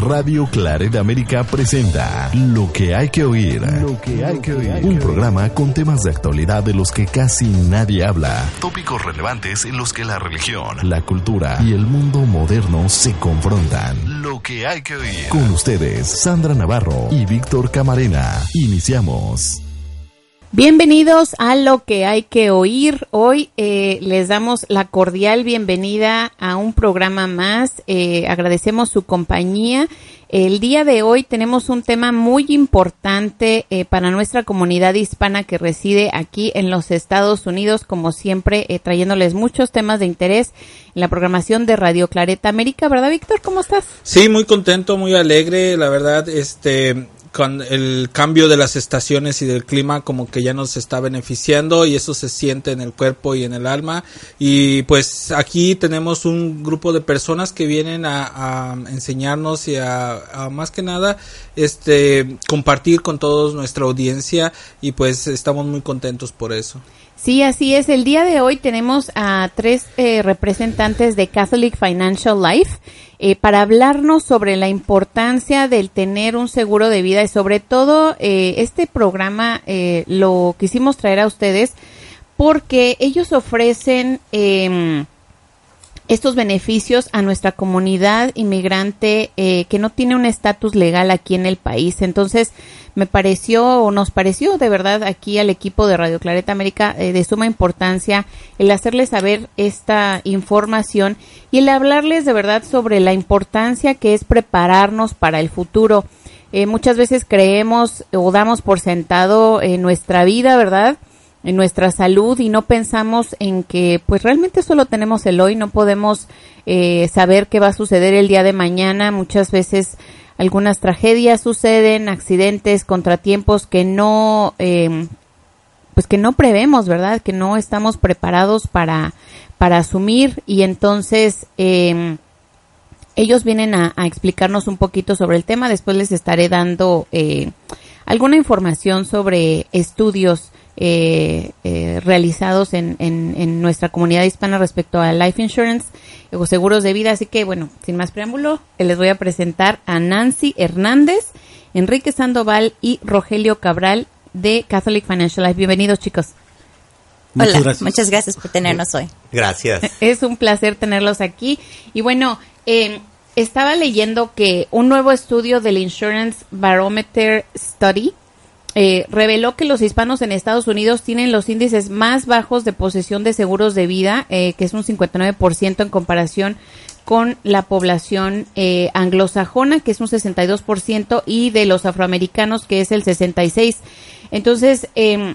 Radio Claret América presenta Lo que hay que oír. Lo que hay que oír. Un programa con temas de actualidad de los que casi nadie habla. Tópicos relevantes en los que la religión, la cultura y el mundo moderno se confrontan. Lo que hay que oír. Con ustedes, Sandra Navarro y Víctor Camarena. Iniciamos. Bienvenidos a lo que hay que oír. Hoy eh, les damos la cordial bienvenida a un programa más. Eh, agradecemos su compañía. El día de hoy tenemos un tema muy importante eh, para nuestra comunidad hispana que reside aquí en los Estados Unidos, como siempre, trayéndoles muchos temas de interés en la programación de Radio Clareta América, ¿verdad, Víctor? ¿Cómo estás? Sí, muy contento, muy alegre, la verdad, este con el cambio de las estaciones y del clima como que ya nos está beneficiando y eso se siente en el cuerpo y en el alma y pues aquí tenemos un grupo de personas que vienen a, enseñarnos y a, más que nada este compartir con todos nuestra audiencia y pues estamos muy contentos por eso. Sí, así es. El día de hoy tenemos a tres eh, representantes de Catholic Financial Life eh, para hablarnos sobre la importancia del tener un seguro de vida y sobre todo eh, este programa lo quisimos traer a ustedes porque ellos ofrecen em, estos beneficios a nuestra comunidad inmigrante eh, que no tiene un estatus legal aquí en el país. Entonces, me pareció o nos pareció de verdad aquí al equipo de Radio Clareta América eh, de suma importancia el hacerles saber esta información y el hablarles de verdad sobre la importancia que es prepararnos para el futuro. Eh, muchas veces creemos o damos por sentado en nuestra vida, ¿verdad? En nuestra salud y no pensamos en que pues realmente solo tenemos el hoy, no podemos eh, saber qué va a suceder el día de mañana. Muchas veces algunas tragedias suceden, accidentes, contratiempos que no, eh, pues que no prevemos, ¿verdad? Que no estamos preparados para, para asumir y entonces eh, ellos vienen a, a, explicarnos un poquito sobre el tema. Después les estaré dando eh, alguna información sobre estudios eh, eh, realizados en, en, nuestra comunidad hispana respecto a life insurance o seguros de vida. Así que, bueno, sin más preámbulo, les voy a presentar a Nancy Hernández, Enrique Sandoval y Rogelio Cabral de Catholic Financial Life. Bienvenidos, chicos. Muchas Hola, gracias. muchas gracias por tenernos hoy. Gracias. Es un placer tenerlos aquí. Y bueno, eh, estaba leyendo que un nuevo estudio del Insurance Barometer Study eh, reveló que los hispanos en Estados Unidos tienen los índices más bajos de posesión de seguros de vida, eh, que es un 59% en comparación con la población eh, anglosajona, que es un 62%, y de los afroamericanos, que es el 66%. Entonces, em,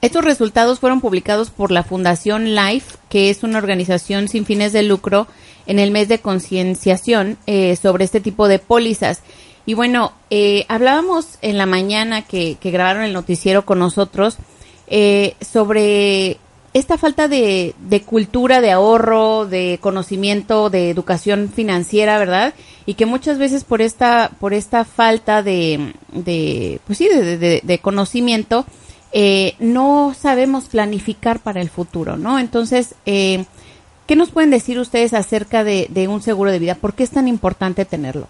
estos resultados fueron publicados por la Fundación Life, que es una organización sin fines de lucro, en el mes de concienciación sobre este tipo de pólizas. Y bueno, eh, hablábamos en la mañana que, grabaron el noticiero con nosotros eh, sobre esta falta de, cultura de ahorro, de conocimiento, de educación financiera, ¿verdad? Y que muchas veces por esta, por esta falta de, de pues sí, de, conocimiento, eh, no sabemos planificar para el futuro, ¿no? Entonces, ¿qué nos pueden decir ustedes acerca de, de un seguro de vida? ¿Por qué es tan importante tenerlo?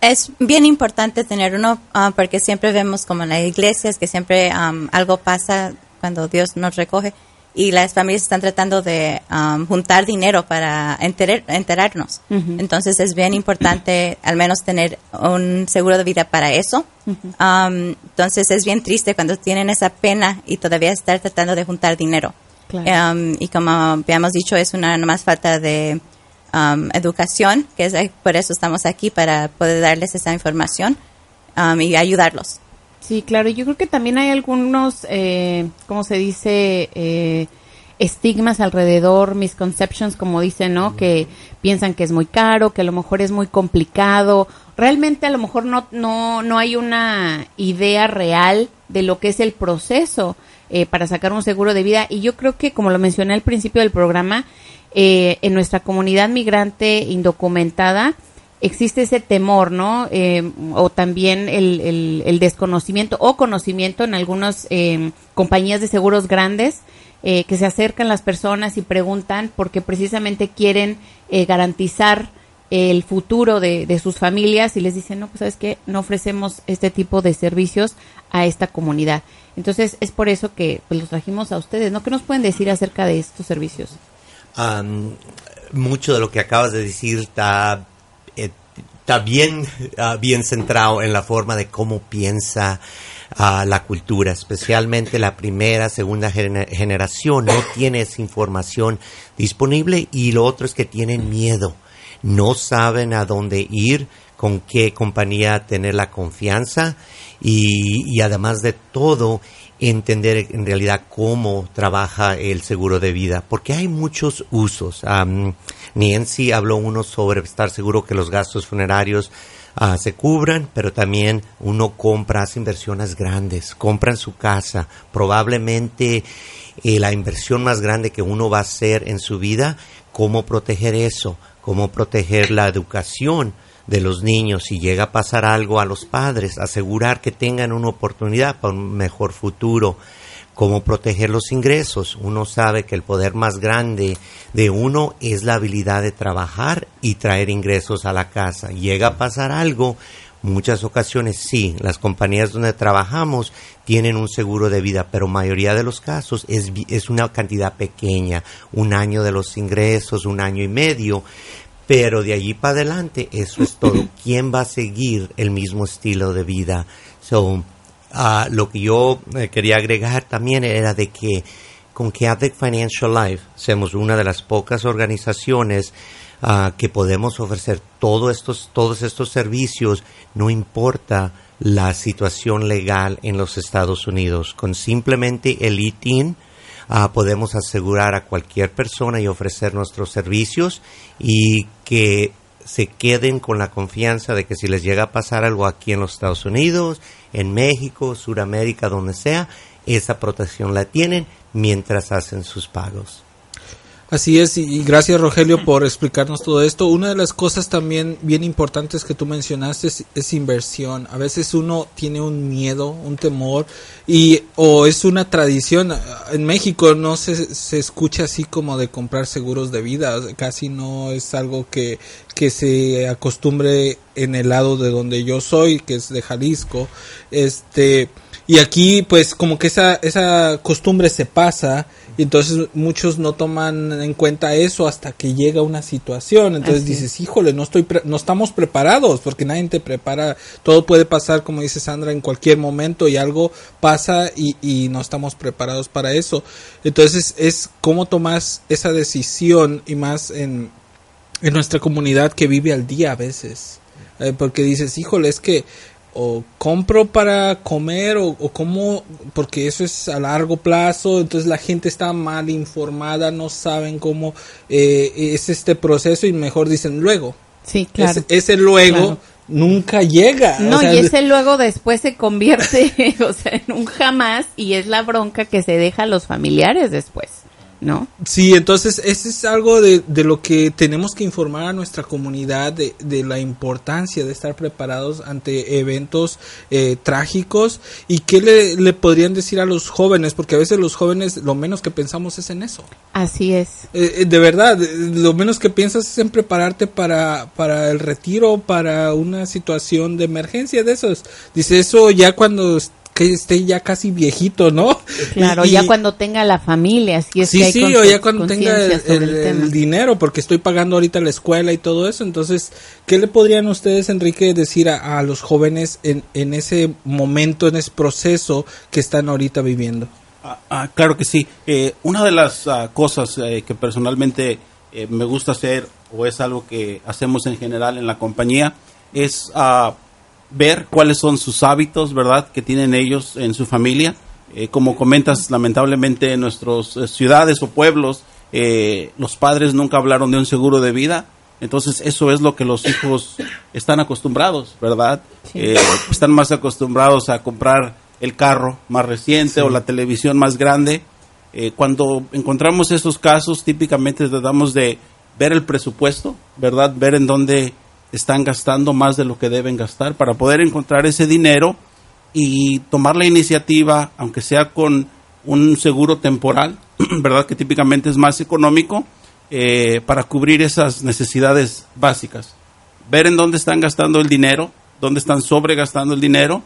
Es bien importante tener uno ah, porque siempre vemos como en las iglesias que siempre algo pasa cuando Dios nos recoge y las familias están tratando de juntar dinero para enterarnos. Entonces es bien importante al menos tener un seguro de vida para eso. entonces es bien triste cuando tienen esa pena y todavía estar tratando de juntar dinero. y como habíamos dicho, es una más falta de Um, educación, que es por eso estamos aquí, para poder darles esa información um, y ayudarlos. Sí, claro, yo creo que también hay algunos, eh, ¿cómo se dice? Eh, estigmas alrededor, misconceptions, como dicen, ¿no? Que piensan que es muy caro, que a lo mejor es muy complicado. Realmente a lo mejor no, no, no hay una idea real de lo que es el proceso eh, para sacar un seguro de vida. Y yo creo que, como lo mencioné al principio del programa, eh, en nuestra comunidad migrante indocumentada existe ese temor, ¿no? Eh, o también el, el, desconocimiento o conocimiento en algunas eh, compañías de seguros grandes que se acercan las personas y preguntan porque precisamente quieren garantizar el futuro de, de sus familias y les dicen, no, pues sabes qué, no ofrecemos este tipo de servicios a esta comunidad. Entonces es por eso que pues, los trajimos a ustedes, ¿no? ¿Qué nos pueden decir acerca de estos servicios? Mucho de lo que acabas de decir está, eh, está bien, ah, bien centrado en la forma de cómo piensa ah, la cultura, especialmente la primera, segunda generación, no tiene esa información disponible y lo otro es que tienen miedo, no saben a dónde ir, con qué compañía tener la confianza y, además de todo, entender en realidad cómo trabaja el seguro de vida, porque hay muchos usos. En sí habló uno sobre estar seguro que los gastos funerarios ah, se cubran, pero también uno compra, hace inversiones grandes, compra en su casa, probablemente eh, la inversión más grande que uno va a hacer en su vida, cómo proteger eso, cómo proteger la educación de los niños, si llega a pasar algo a los padres, asegurar que tengan una oportunidad para un mejor futuro, cómo proteger los ingresos. Uno sabe que el poder más grande de uno es la habilidad de trabajar y traer ingresos a la casa. Llega a pasar algo, muchas ocasiones sí, las compañías donde trabajamos tienen un seguro de vida, pero mayoría de los casos es, es una cantidad pequeña, un año de los ingresos, un año y medio, pero de allí para adelante, eso es todo. ¿Quién va a seguir el mismo estilo de vida? So, ah, lo que yo eh, quería agregar también era de que con Catholic Financial Life somos una de las pocas organizaciones ah, que podemos ofrecer todos estos, todos estos servicios, no importa la situación legal en los Estados Unidos. Con simplemente el ITIN, Ah, podemos asegurar a cualquier persona y ofrecer nuestros servicios y que se queden con la confianza de que si les llega a pasar algo aquí en los Estados Unidos, en México, Sudamérica, donde sea, esa protección la tienen mientras hacen sus pagos. Así es, y gracias Rogelio por explicarnos todo esto. Una de las cosas también bien importantes que tú mencionaste es, inversión. A veces uno tiene un miedo, un temor, y o es una tradición. En México no se, se escucha así como de comprar seguros de vida, casi no es algo que, que se acostumbre en el lado de donde yo soy, que es de Jalisco. Este, y aquí pues como que esa, esa costumbre se pasa y entonces muchos no toman en cuenta eso hasta que llega una situación. Entonces dices, híjole, no estoy no estamos preparados porque nadie te prepara. Todo puede pasar, como dice Sandra, en cualquier momento y algo pasa y, y no estamos preparados para eso. Entonces es cómo tomas esa decisión y más en, en nuestra comunidad que vive al día a veces. Eh, porque dices, híjole, es que o compro para comer o, o cómo, porque eso es a largo plazo, entonces la gente está mal informada, no saben cómo eh, es este proceso y mejor dicen luego. Sí, claro. Ese, luego nunca llega. No, y ese luego después se convierte, o sea, en un jamás y es la bronca que se deja a los familiares después. ¿No? Sí, entonces ese es algo de, de, lo que tenemos que informar a nuestra comunidad de, de la importancia de estar preparados ante eventos eh, trágicos y qué le, le, podrían decir a los jóvenes, porque a veces los jóvenes lo menos que pensamos es en eso. Así es. Eh, eh de verdad, lo menos que piensas es en prepararte para, para el retiro, para una situación de emergencia de esos. Dice eso ya cuando que esté ya casi viejito, ¿no? Claro, ya cuando tenga la familia, si es sí, que hay Sí, o ya cuando tenga el, dinero, porque estoy pagando ahorita la escuela y todo eso. Entonces, ¿qué le podrían ustedes, Enrique, decir a, los jóvenes en, en, ese momento, en ese proceso que están ahorita viviendo? Ah, ah claro que sí. Eh, una de las ah, cosas eh, que personalmente eh, me gusta hacer, o es algo que hacemos en general en la compañía, es uh, ver cuáles son sus hábitos, ¿verdad?, que tienen ellos en su familia. Eh, como comentas, lamentablemente en nuestras eh, ciudades o pueblos, eh, los padres nunca hablaron de un seguro de vida. Entonces, eso es lo que los hijos están acostumbrados, ¿verdad? están más acostumbrados a comprar el carro más reciente o la televisión más grande. cuando encontramos esos casos, típicamente tratamos de ver el presupuesto, ¿verdad? Ver en dónde están gastando más de lo que deben gastar para poder encontrar ese dinero y tomar la iniciativa, aunque sea con un seguro temporal, ¿verdad? Que típicamente es más económico, eh, para cubrir esas necesidades básicas. ver en dónde están gastando el dinero, dónde están sobregastando el dinero,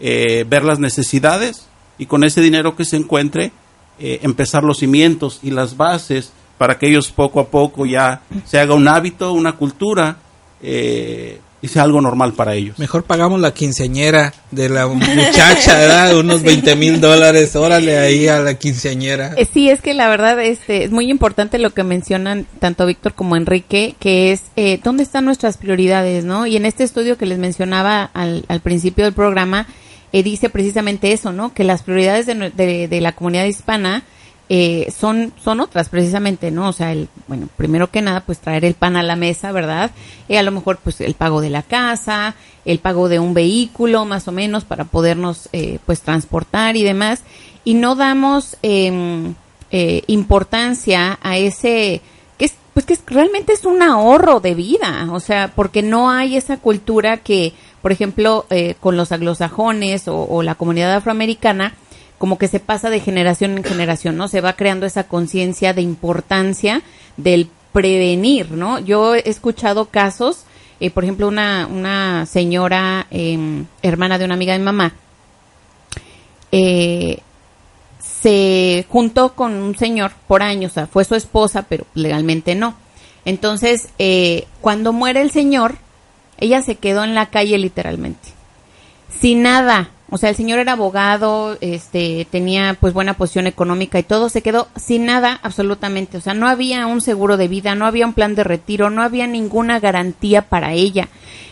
eh, ver las necesidades y con ese dinero que se encuentre, eh, empezar los cimientos y las bases para que ellos poco a poco ya se haga un hábito, una cultura eh, y sea algo normal para ellos. Mejor pagamos la quinceañera de la muchacha, ¿verdad? Unos 20 mil dólares, órale ahí a la quinceañera. Eh, Sí, es que la verdad este, es muy importante lo que mencionan tanto Víctor como Enrique, que es eh, dónde están nuestras prioridades, ¿no? Y en este estudio que les mencionaba al, al principio del programa, eh, dice precisamente eso, ¿no? Que las prioridades de, de- de la comunidad hispana eh, son, son otras precisamente, ¿no? O sea, el, bueno, primero que nada, pues traer el pan a la mesa, ¿verdad? Y a lo mejor, pues el pago de la casa, el pago de un vehículo, más o menos, para podernos, eh, pues, transportar y demás. Y no damos em, eh, importancia a ese, que es, pues que es- realmente es un ahorro de vida, o sea, porque no hay esa cultura que, por ejemplo, eh, con los anglosajones o, o la comunidad afroamericana, como que se pasa de generación en generación, ¿no? Se va creando esa conciencia de importancia del prevenir, ¿no? Yo he escuchado casos, eh, por ejemplo, una, una señora em, hermana de una amiga de mi mamá, eh, se juntó con un señor por años, o sea, fue su esposa, pero legalmente no. Entonces, eh, cuando muere el señor, ella se quedó en la calle literalmente, sin nada. O sea, el señor era abogado, este, tenía pues buena posición económica y todo, se quedó sin nada absolutamente. O sea, no había un seguro de vida, no había un plan de retiro, no había ninguna garantía para ella.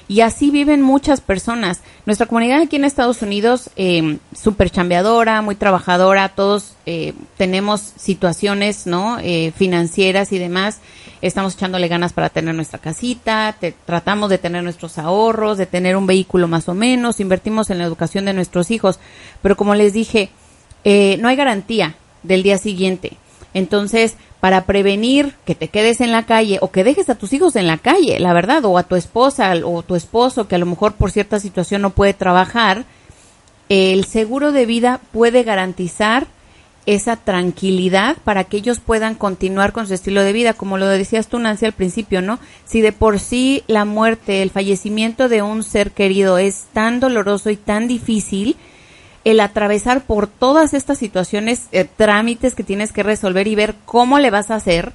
Y así viven muchas personas. Nuestra comunidad aquí en Estados Unidos, eh, súper chambeadora, muy trabajadora, todos eh, tenemos situaciones, ¿no? Eh, financieras y demás. Estamos echándole ganas para tener nuestra casita, te- tratamos de tener nuestros ahorros, de tener un vehículo más o menos, invertimos en la educación de nuestros hijos. Pero como les dije, eh, no hay garantía del día siguiente. Entonces, para prevenir que te quedes en la calle o que dejes a tus hijos en la calle, la verdad, o a tu esposa o tu esposo que a lo mejor por cierta situación no puede trabajar, el seguro de vida puede garantizar esa tranquilidad para que ellos puedan continuar con su estilo de vida, como lo decías tú, Nancy, al principio, ¿no? Si de por sí la muerte, el fallecimiento de un ser querido es tan doloroso y tan difícil, el atravesar por todas estas situaciones, eh, trámites que tienes que resolver y ver cómo le vas a hacer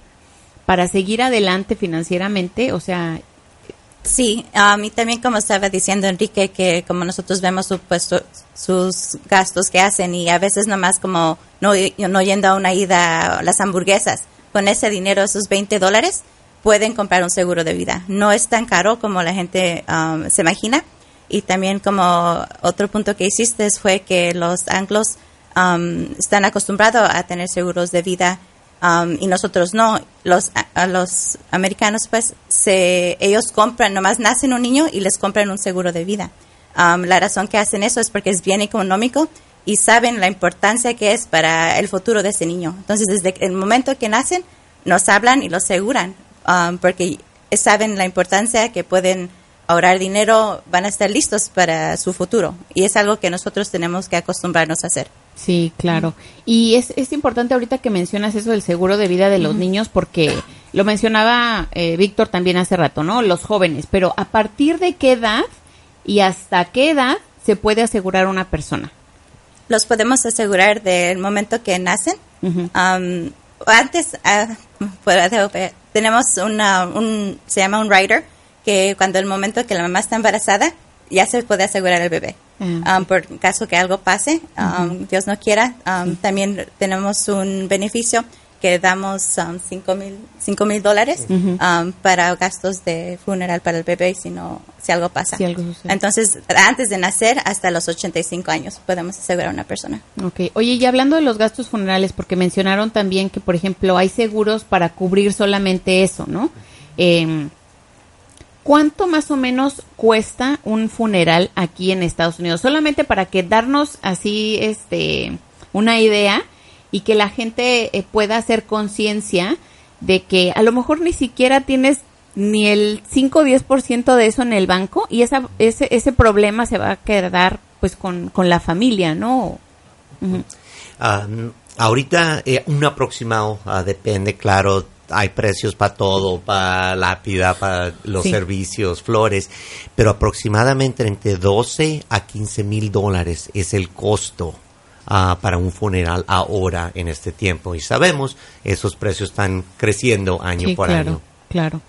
para seguir adelante financieramente, o sea, Sí, a mí también como estaba diciendo Enrique, que como nosotros vemos pues, su- sus gastos que hacen y a veces nomás como no, no yendo a una ida las hamburguesas, con ese dinero, esos 20 dólares, pueden comprar un seguro de vida. No es tan caro como la gente um, se imagina. Y también como otro punto que hiciste fue que los anglos um, están acostumbrados a tener seguros de vida um, y nosotros no. Los, a, los americanos, pues, se, ellos compran, nomás nacen un niño y les compran un seguro de vida. Um, la razón que hacen eso es porque es bien económico y saben la importancia que es para el futuro de ese niño. Entonces, desde el momento que nacen, nos hablan y lo aseguran um, porque saben la importancia que pueden ahorrar dinero, van a estar listos para su futuro. Y es algo que nosotros tenemos que acostumbrarnos a hacer. Sí, claro. Y es, es importante ahorita que mencionas eso del seguro de vida de los niños porque lo mencionaba eh, Víctor también hace rato, ¿no? Los jóvenes, pero ¿a partir de qué edad y hasta qué edad se puede asegurar una persona? Los podemos asegurar del momento que nacen. Ujú. Um, antes, ah, tenemos una, un, se llama un rider, que cuando el momento que la mamá está embarazada, ya se puede asegurar el bebé. Ah, Um, por caso que algo pase, um, Dios no quiera, um, también tenemos un beneficio que damos um, cinco mil cinco mil dólares um, para gastos de funeral para el bebé si no si algo pasa. Si algo sucede. Entonces, antes de nacer hasta los 85 años podemos asegurar a una persona. Ok. Oye, y hablando de los gastos funerales, porque mencionaron también que, por ejemplo, hay seguros para cubrir solamente eso, ¿no? Em, ¿Cuánto más o menos cuesta un funeral aquí en Estados Unidos? Solamente para que darnos así, este, una idea y que la gente eh, pueda hacer conciencia de que a lo mejor ni siquiera tienes ni el 5 o 10% de eso en el banco y esa, ese, ese problema se va a quedar pues con, con la familia, ¿no? Ah, ahorita eh, un aproximado ah, depende, claro, hay precios para todo, para lápida, para los Sí. servicios, flores, pero aproximadamente entre 12 a 15 mil dólares es el costo ah, para un funeral ahora en este tiempo. Y sabemos, esos precios están creciendo año Sí, por claro, año. claro, claro.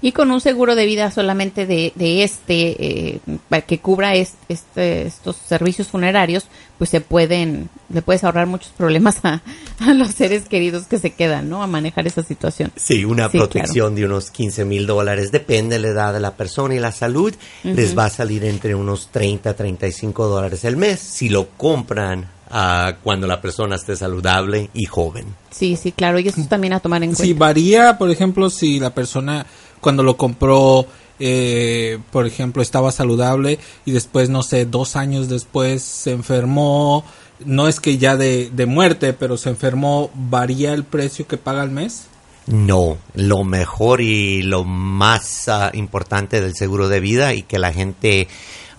Y con un seguro de vida solamente de, de este, eh, para que cubra est- este, estos servicios funerarios, pues se pueden, le puedes ahorrar muchos problemas a, a los seres queridos que se quedan, ¿no? A manejar esa situación. Sí, una Sí, protección de unos 15 mil dólares, depende de la edad de la persona y la salud, les va a salir entre unos 30, 35 dólares el mes. Si lo compran ah, cuando la persona esté saludable y joven. Sí, sí, claro. Y eso es también a tomar en Si cuenta. varía, por ejemplo, si la persona cuando lo compró, eh, por ejemplo, estaba saludable y después, no sé, dos años después se enfermó, no es que ya de, de muerte, pero se enfermó, ¿varía el precio que paga al mes? No, lo mejor y lo más ah, importante del seguro de vida y que la gente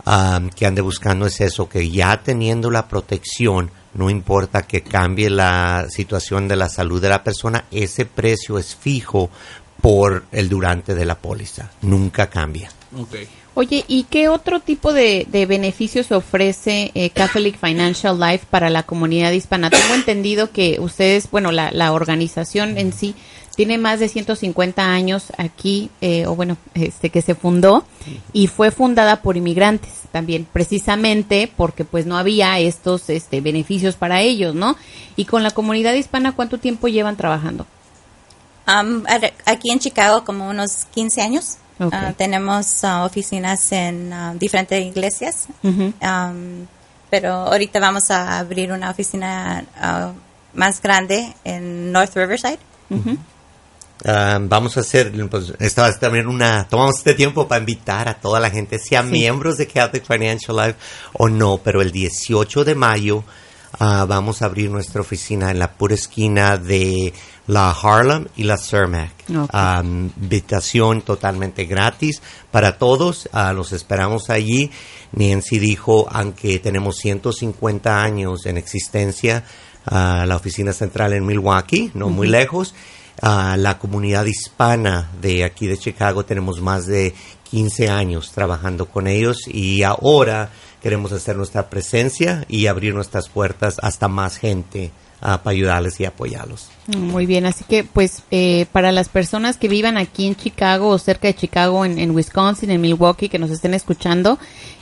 ah, que ande buscando es eso, que ya teniendo la protección, no importa que cambie la situación de la salud de la persona, ese precio es fijo por el durante de la póliza, nunca cambia. Oye, ¿y qué otro tipo de, de beneficios ofrece eh, Catholic Financial Life para la comunidad hispana? Tengo entendido que ustedes, bueno, la, la organización en sí tiene más de 150 años aquí, eh, o bueno, este que se fundó y fue fundada por inmigrantes también, precisamente porque pues no había estos este, beneficios para ellos, ¿no? Y con la comunidad hispana, ¿cuánto tiempo llevan trabajando? Um, aquí en Chicago como unos 15 años. Ah, tenemos ah, oficinas en ah, diferentes iglesias. Um, pero ahorita vamos a abrir una oficina ah, más grande en North Riverside. Ah, vamos a hacer, pues, esta va a ser también una, tomamos este tiempo para invitar a toda la gente, sea miembros de Catholic Financial Life o no, pero el 18 de mayo ah, vamos a abrir nuestra oficina en la pura esquina de la Harlem y la Cermac. Ok. Ah, invitación totalmente gratis para todos, ah, los esperamos allí. Nancy dijo, aunque tenemos 150 años en existencia, ah, la oficina central en Milwaukee, no muy lejos, a la comunidad hispana de aquí de Chicago. Tenemos más de 15 años trabajando con ellos y ahora queremos hacer nuestra presencia y abrir nuestras puertas hasta más gente ah, para ayudarles y apoyarlos. Muy bien, así que pues eh, para las personas que vivan aquí en Chicago o cerca de Chicago, en, en Wisconsin, en Milwaukee, que nos estén escuchando,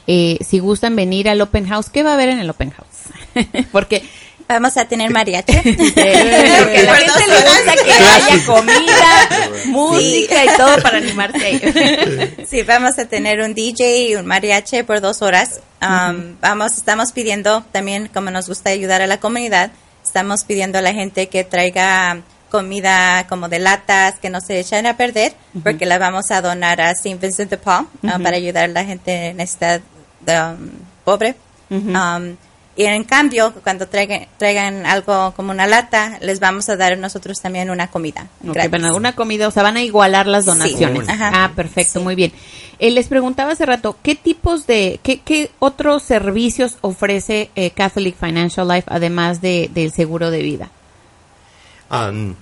eh, si gustan venir al Open House, ¿qué va a haber en el Open House? Porque Vamos a tener mariachi. porque a la gente le gusta que haya comida, música y todo para animarse. Sí, vamos a tener un DJ y un mariachi por dos horas. Um, Vamos, estamos pidiendo también, como nos gusta ayudar a la comunidad, estamos pidiendo a la gente que traiga comida como de latas que no se echen a perder, porque la vamos a donar a St. Vincent de Paul uh, para ayudar a la gente en esta um, pobre. Um, y en cambio, cuando traigan, traigan algo como una lata, les vamos a dar nosotros también una comida. Ok, gratis. van a una comida, o sea, van a igualar las Sí, donaciones. ajá. Ah, perfecto, Sí. muy bien. Eh, les preguntaba hace rato, ¿qué tipos de, qué, qué otros servicios ofrece eh, Catholic Financial Life además de, del seguro de vida? Um,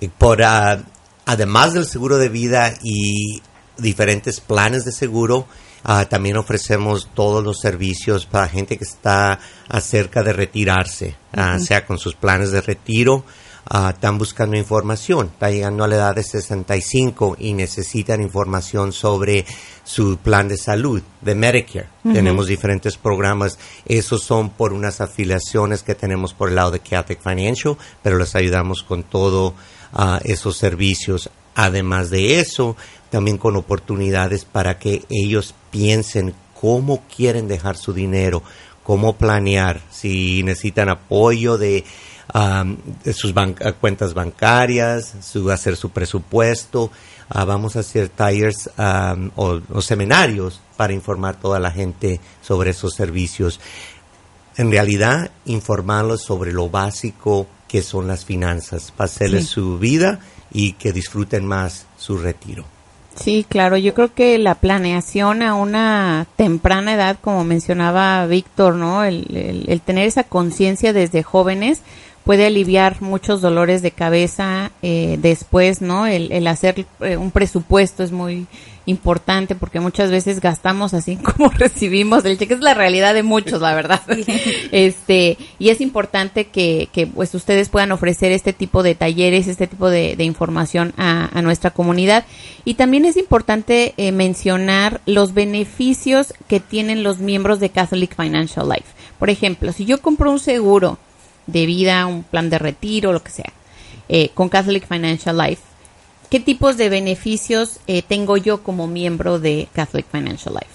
y por, ah, además del seguro de vida y diferentes planes de seguro, ah, también ofrecemos todos los servicios para gente que está acerca de retirarse, ah, sea con sus planes de retiro, ah, están buscando información, está llegando a la edad de 65 y necesitan información sobre su plan de salud de Medicare. Tenemos diferentes programas, esos son por unas afiliaciones que tenemos por el lado de Catholic Financial, pero les ayudamos con todo ah, esos servicios. Además de eso, también con oportunidades para que ellos piensen cómo quieren dejar su dinero, cómo planear, si necesitan apoyo de, sus ban- cuentas bancarias, su, hacer su presupuesto. Ah, vamos a hacer talleres am, o, o seminarios para informar a toda la gente sobre esos servicios. En realidad, informarlos sobre lo básico que son las finanzas, para hacerles Sí. su vida y que disfruten más su retiro. Sí, claro, yo creo que la planeación a una temprana edad, como mencionaba Víctor, ¿no? El, el- el tener esa conciencia desde jóvenes, puede aliviar muchos dolores de cabeza eh, después, ¿no? El, el hacer eh, un presupuesto es muy importante porque muchas veces gastamos así como recibimos el cheque. Es la realidad de muchos la verdad. Este y es importante que, que pues ustedes puedan ofrecer este tipo de talleres este tipo de, de información a, a, nuestra comunidad. Y también es importante eh, mencionar los beneficios que tienen los miembros de Catholic Financial Life. Por ejemplo si yo compro un seguro de vida un plan de retiro lo que sea eh, con Catholic Financial Life ¿Qué tipos de beneficios eh, tengo yo como miembro de Catholic Financial Life?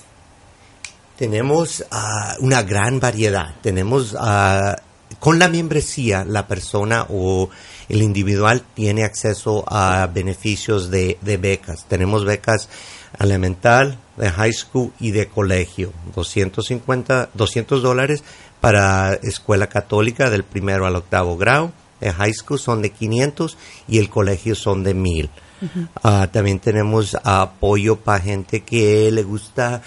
Tenemos uh, una gran variedad. Tenemos, uh, con la membresía, la persona o el individual tiene acceso a beneficios de, de becas. Tenemos becas elemental, de high school y de colegio. 250, 200 dólares para escuela católica del primero al octavo grado. El high school son de 500 y el colegio son de 1000. Uh, también tenemos apoyo para gente que le gusta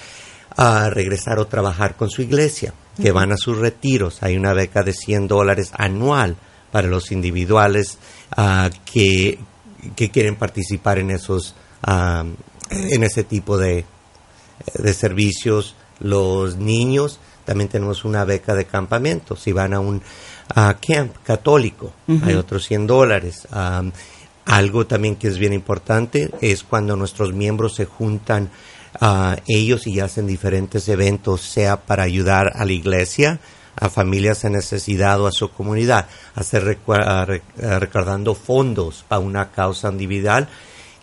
uh, regresar o trabajar con su iglesia, que van a sus retiros. Hay una beca de 100 dólares anual para los individuales uh, que, que, quieren participar en esos en ese tipo de, de servicios. Los niños también tenemos una beca de campamento. Si van a un camp católico, hay otros 100 dólares. Um, algo también que es bien importante es cuando nuestros miembros se juntan uh, ellos y hacen diferentes eventos, sea para ayudar a la iglesia, a familias en necesidad o a su comunidad, hacer recu uh, recordando fondos para una causa individual,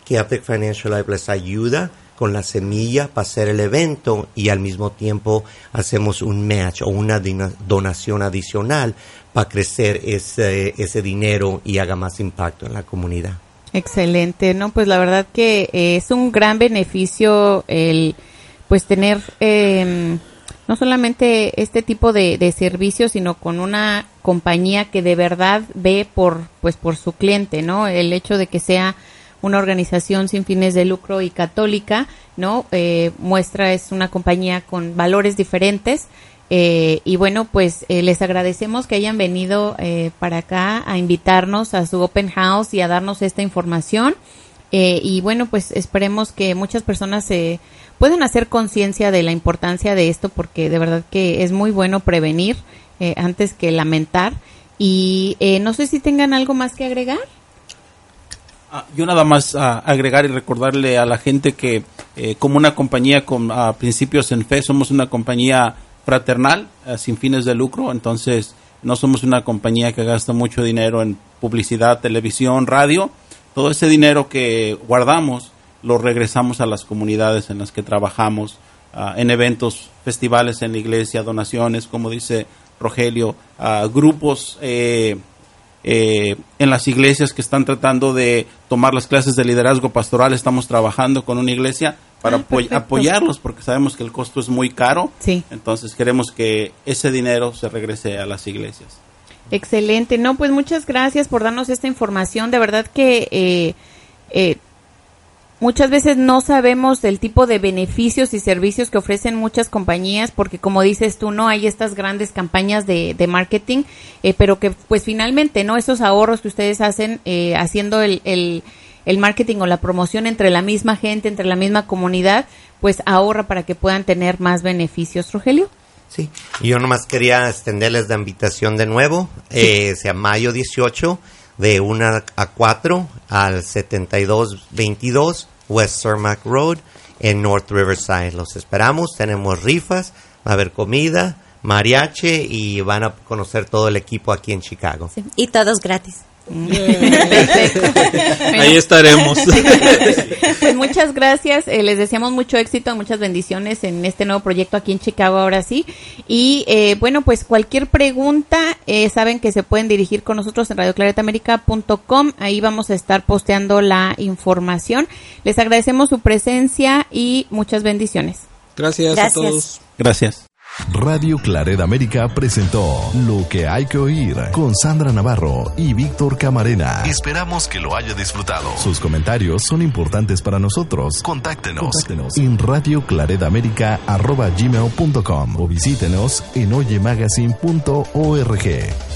que Epic Financial Life les ayuda con la semilla para hacer el evento y al mismo tiempo hacemos un match o una donación adicional para crecer ese, ese dinero y haga más impacto en la comunidad. Excelente, ¿no? Pues la verdad que eh, es un gran beneficio el pues tener eh, no solamente este tipo de, de servicios, sino con una compañía que de verdad ve por pues por su cliente, ¿no? El hecho de que sea una organización sin fines de lucro y católica, ¿no? Eh, muestra es una compañía con valores diferentes eh, y bueno, pues eh, les agradecemos que hayan venido eh, para acá a invitarnos a su open house y a darnos esta información. Eh, y bueno, pues esperemos que muchas personas se puedan hacer conciencia de la importancia de esto porque de verdad que es muy bueno prevenir eh, antes que lamentar. Y no sé si tengan algo más que agregar. Ah, yo nada más ah, agregar y recordarle a la gente que eh, como una compañía con ah, principios en fe, somos una compañía fraternal, eh, sin fines de lucro, entonces no somos una compañía que gasta mucho dinero en publicidad, televisión, radio. Todo ese dinero que guardamos lo regresamos a las comunidades en las que trabajamos, uh, en eventos, festivales en la iglesia, donaciones, como dice Rogelio, grupos eh, eh, en las iglesias que están tratando de tomar las clases de liderazgo pastoral. Estamos trabajando con una iglesia para Ah, perfecto. apoyarlos porque sabemos que el costo es muy caro. Sí. Entonces queremos que ese dinero se regrese a las iglesias. Excelente. No, pues muchas gracias por darnos esta información. De verdad que eh, eh, muchas veces no sabemos del tipo de beneficios y servicios que ofrecen muchas compañías porque como dices tú, no hay estas grandes campañas de, de marketing, eh, pero que pues finalmente, ¿no? Esos ahorros que ustedes hacen eh, haciendo el, el, el marketing o la promoción entre la misma gente, entre la misma comunidad, pues ahorra para que puedan tener más beneficios, Rogelio. Sí, y yo nomás quería extenderles la invitación de nuevo, eh, sea mayo 18, de 1 a 4 al 7222 West Cermak Road en North Riverside. Los esperamos, tenemos rifas, va a haber comida, mariachi y van a conocer todo el equipo aquí en Chicago. Y todos gratis. Ahí estaremos. Pues muchas gracias, eh, les deseamos mucho éxito, muchas bendiciones en este nuevo proyecto aquí en Chicago ahora sí. Y eh, bueno, pues cualquier pregunta, eh, saben que se pueden dirigir con nosotros en radioclaretaamerica.com, ahí vamos a estar posteando la información. Les agradecemos su presencia y muchas bendiciones. Gracias, Gracias. a todos. Gracias. Radio Claret América presentó Lo que hay que oír con Sandra Navarro y Víctor Camarena. Esperamos que lo haya disfrutado. Sus comentarios son importantes para nosotros. Contáctenos, Contáctenos en radioclaredamerica.gmail.com o visítenos en oyemagazine.org.